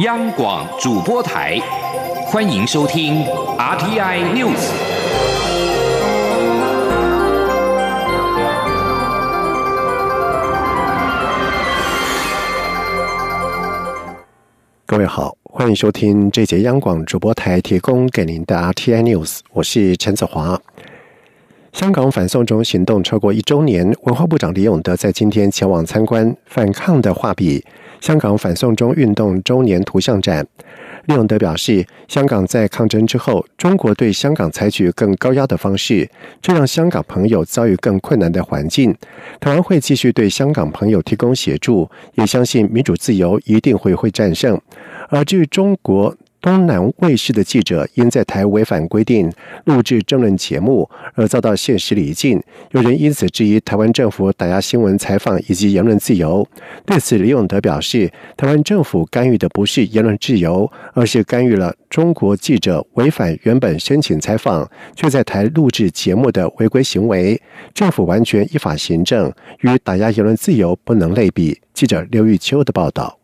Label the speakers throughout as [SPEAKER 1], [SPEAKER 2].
[SPEAKER 1] 央广主播台，欢迎收听 RTI News。
[SPEAKER 2] 各位好，欢迎收听这节央广主播台提供给您的 RTI News，我是陈子华。香港反送中行动超过一周年，文化部长李永德在今天前往参观反抗的画笔。香港反送中运动周年图像展，李永德表示，香港在抗争之后，中国对香港采取更高压的方式，这让香港朋友遭遇更困难的环境。台湾会继续对香港朋友提供协助，也相信民主自由一定会会战胜。而至于中国，东南卫视的记者因在台违反规定录制政论节目而遭到现实离境，有人因此质疑台湾政府打压新闻采访以及言论自由。对此，李永德表示，台湾政府干预的不是言论自由，而是干预了中国记者违反原本申请采访却在台录制节目的违规行为。政府完全依法行政，与打压言论自由不能类比。记者刘玉秋的报道。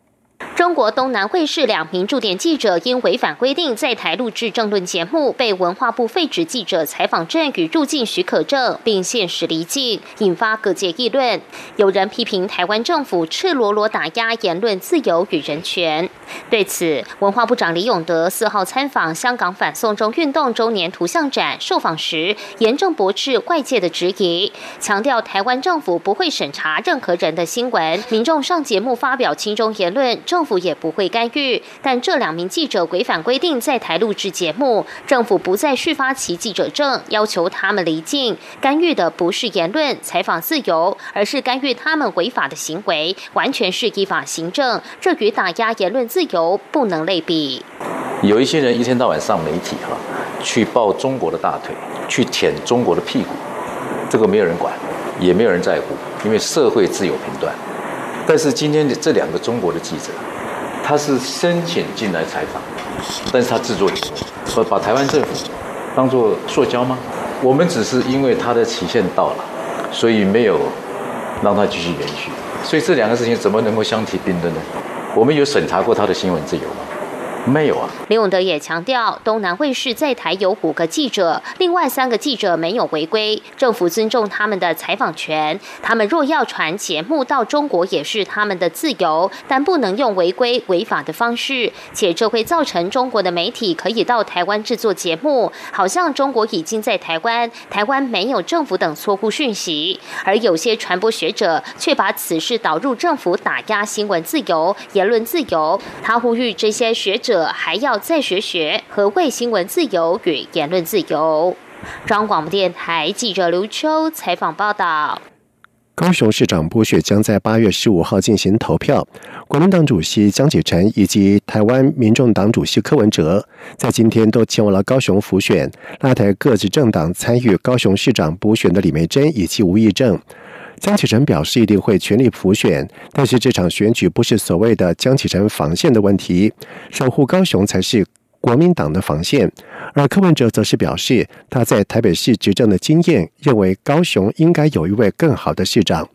[SPEAKER 3] 中国东南卫视两名驻点记者因违反规定在台录制政论节目，被文化部废止记者采访证与入境许可证，并限时离境，引发各界议论。有人批评台湾政府赤裸裸打压言论自由与人权。对此，文化部长李永德四号参访香港反送中运动周年图像展，受访时严正驳斥外界的质疑，强调台湾政府不会审查任何人的新闻，民众上节目发表亲中言论，政政府。也不会干预，但这两名记者违反规定在台录制节目，政府不再续发其记者证，要求他们离境。干预的不是言论采访自由，而是干预他们违法的行为，完全是依法行政，这与打压言论自由不能类比。
[SPEAKER 4] 有一些人一天到晚上媒体哈，去抱中国的大腿，去舔中国的屁股，这个没有人管，也没有人在乎，因为社会自有评断。但是今天的这两个中国的记者。他是申请进来采访，但是他制作节目，把台湾政府当做塑胶吗？我们只是因为他的期限到了，所以没有让他继续延续，所以这两个事情怎么能够相提并论呢？我们有审查过他的新闻自由吗？没有啊。
[SPEAKER 3] 李永德也强调，东南卫视在台有五个记者，另外三个记者没有违规，政府尊重他们的采访权。他们若要传节目到中国，也是他们的自由，但不能用违规违法的方式，且这会造成中国的媒体可以到台湾制作节目，好像中国已经在台湾，台湾没有政府等错误讯息。而有些传播学者却把此事导入政府打压新闻自由、言论自由。他呼吁这些学者。者还要再学学何谓新闻自由与言论自由。中央广播电台记者刘秋采访报道。
[SPEAKER 2] 高雄市长补选将在八月十五号进行投票，国民党主席江启臣以及台湾民众党主席柯文哲在今天都前往了高雄辅选，拉台各自政党参与高雄市长补选的李梅珍以及吴义正。江启臣表示一定会全力普选，但是这场选举不是所谓的江启臣防线的问题，守护高雄才是国民党的防线。而柯文哲则是表示他在台北市执政的经验，认为高雄应该有一位更好的市长。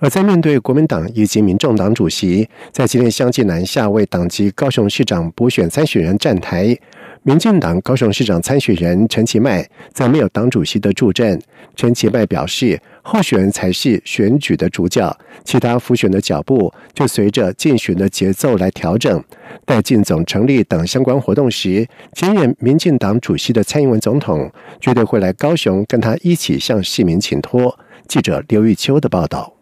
[SPEAKER 2] 而在面对国民党以及民众党主席在今天相继南下为党籍高雄市长补选参选人站台。民进党高雄市长参选人陈其迈则没有党主席的助阵。陈其迈表示，候选人才是选举的主角，其他辅选的脚步就随着竞选的节奏来调整。待进总成立等相关活动时，兼任民进党主席的蔡英文总统绝对会来高雄跟他一起向市民请托。记者刘玉秋的报道。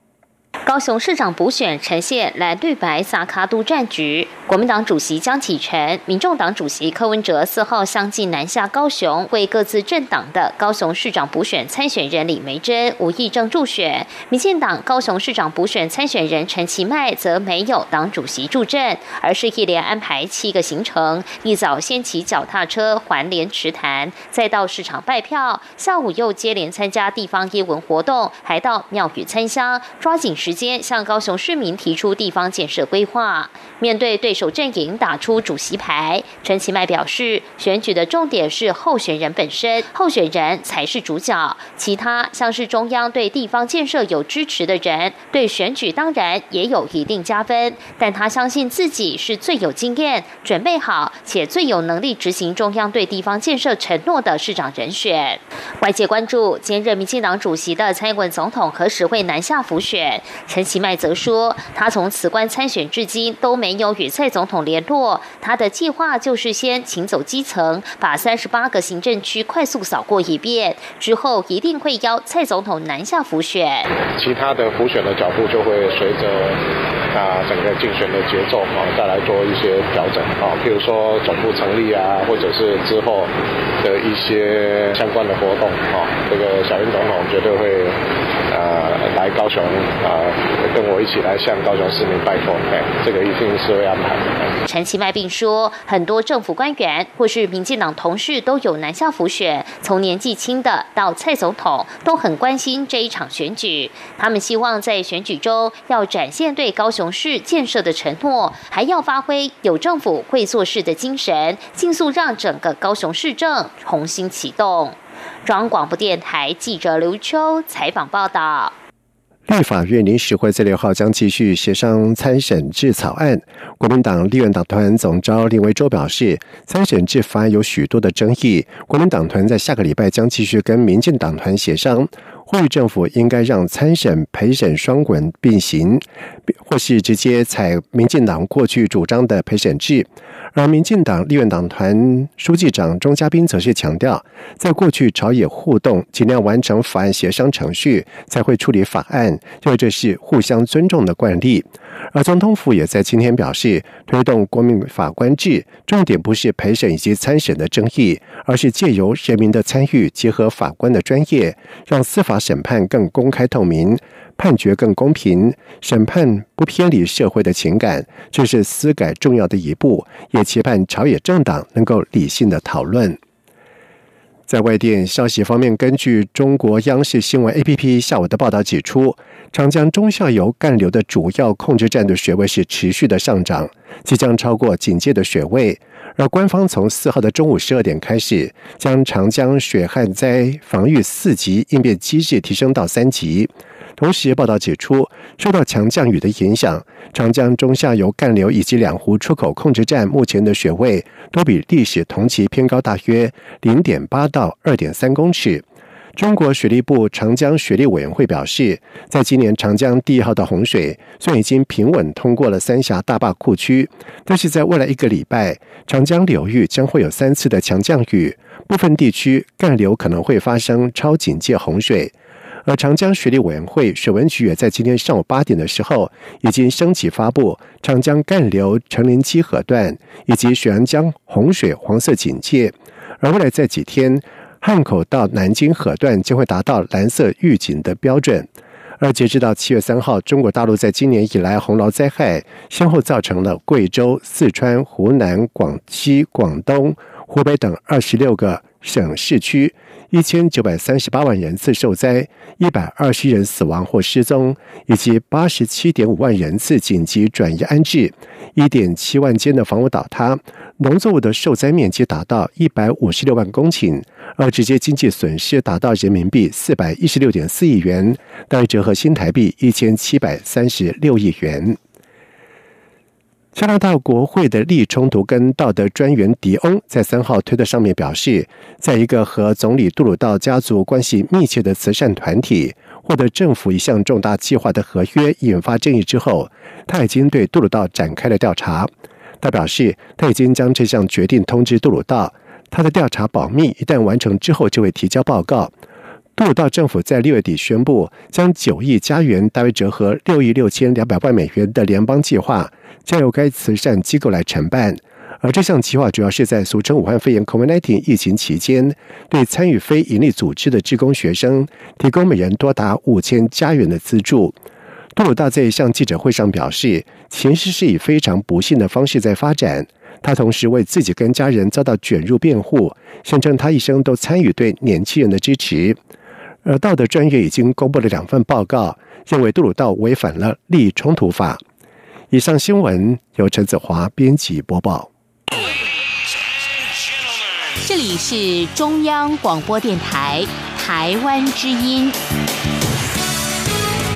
[SPEAKER 3] 高雄市长补选呈现蓝绿白萨卡都战局，国民党主席江启臣、民众党主席柯文哲四号相继南下高雄，为各自政党的高雄市长补选参选人李梅珍、吴益政助选。民进党高雄市长补选参选人陈其迈则没有党主席助阵，而是一连安排七个行程：一早先骑脚踏车环连池潭，再到市场拜票，下午又接连参加地方业文活动，还到庙宇参香，抓紧时。时间向高雄市民提出地方建设规划。面对对手阵营打出主席牌，陈其迈表示，选举的重点是候选人本身，候选人才是主角。其他像是中央对地方建设有支持的人，对选举当然也有一定加分。但他相信自己是最有经验、准备好且最有能力执行中央对地方建设承诺的市长人选。外界关注兼任民进党主席的蔡英文总统何时会南下辅选？陈其迈则说，他从辞官参选至今都没有与蔡总统联络，他的计划就是先请走基层，把三十八个行政区快速扫过一遍，之后一定会邀蔡总统南下辅选。
[SPEAKER 5] 其他的辅选的脚步就会随着啊整个竞选的节奏啊再来做一些调整啊，譬如说总部成立啊，或者是之后的一些相关的活动啊，这个小英总统绝对会。呃，来高雄啊，跟我一起来向高雄市民拜托，哎，这个一定是会安排的。
[SPEAKER 3] 陈其迈并说，很多政府官员或是民进党同事都有南下辅选，从年纪轻的到蔡总统都很关心这一场选举。他们希望在选举中要展现对高雄市建设的承诺，还要发挥有政府会做事的精神，尽速让整个高雄市政重新启动。中央广播电台记者刘秋采访报道。
[SPEAKER 2] 立法院临时会在六号将继续协商参审制草案。国民党立院党团总召林维洲表示，参审制法案有许多的争议，国民党团在下个礼拜将继续跟民进党团协商。呼吁政府应该让参审陪审双滚并行，或是直接采民进党过去主张的陪审制。而民进党立院党团书记长钟嘉宾则是强调，在过去朝野互动，尽量完成法案协商程序，才会处理法案，因为这是互相尊重的惯例。而总统府也在今天表示，推动国民法官制，重点不是陪审以及参审的争议，而是借由人民的参与，结合法官的专业，让司法审判更公开透明。判决更公平，审判不偏离社会的情感，这是司改重要的一步。也期盼朝野政党能够理性的讨论。在外电消息方面，根据中国央视新闻 APP 下午的报道指出，长江中下游干流的主要控制站的水位是持续的上涨，即将超过警戒的水位。而官方从四号的中午十二点开始，将长江水旱灾防御四级应变机制提升到三级。同时，报道指出，受到强降雨的影响，长江中下游干流以及两湖出口控制站目前的水位都比历史同期偏高大约零点八到二点三公尺。中国水利部长江水利委员会表示，在今年长江第一号的洪水虽然已经平稳通过了三峡大坝库区，但是在未来一个礼拜，长江流域将会有三次的强降雨，部分地区干流可能会发生超警戒洪水。而长江水利委员会水文局也在今天上午八点的时候，已经升级发布长江干流成林期河段以及水安江洪水黄色警戒。而未来在几天，汉口到南京河段将会达到蓝色预警的标准。而截止到七月三号，中国大陆在今年以来洪涝灾害先后造成了贵州、四川、湖南、广西、广东、湖北等二十六个省市区。一千九百三十八万人次受灾，一百二十人死亡或失踪，以及八十七点五万人次紧急转移安置，一点七万间的房屋倒塌，农作物的受灾面积达到一百五十六万公顷，而直接经济损失达到人民币四百一十六点四亿元，大约折合新台币一千七百三十六亿元。加拿大国会的利益冲突跟道德专员迪翁在三号推特上面表示，在一个和总理杜鲁道家族关系密切的慈善团体获得政府一项重大计划的合约引发争议之后，他已经对杜鲁道展开了调查。他表示，他已经将这项决定通知杜鲁道，他的调查保密，一旦完成之后就会提交报告。杜鲁道政府在六月底宣布，将九亿加元（大约折合六亿六千两百万美元）的联邦计划。将由该慈善机构来承办，而这项计划主要是在俗称武汉肺炎 （COVID-19） 疫情期间，对参与非营利组织的职工学生提供每人多达五千加元的资助。杜鲁道在一项记者会上表示，情势是以非常不幸的方式在发展。他同时为自己跟家人遭到卷入辩护，声称他一生都参与对年轻人的支持。而道德专业已经公布了两份报告，认为杜鲁道违反了利益冲突法。以上新闻由陈子华编辑播报。
[SPEAKER 6] 这里是中央广播电台台湾之音。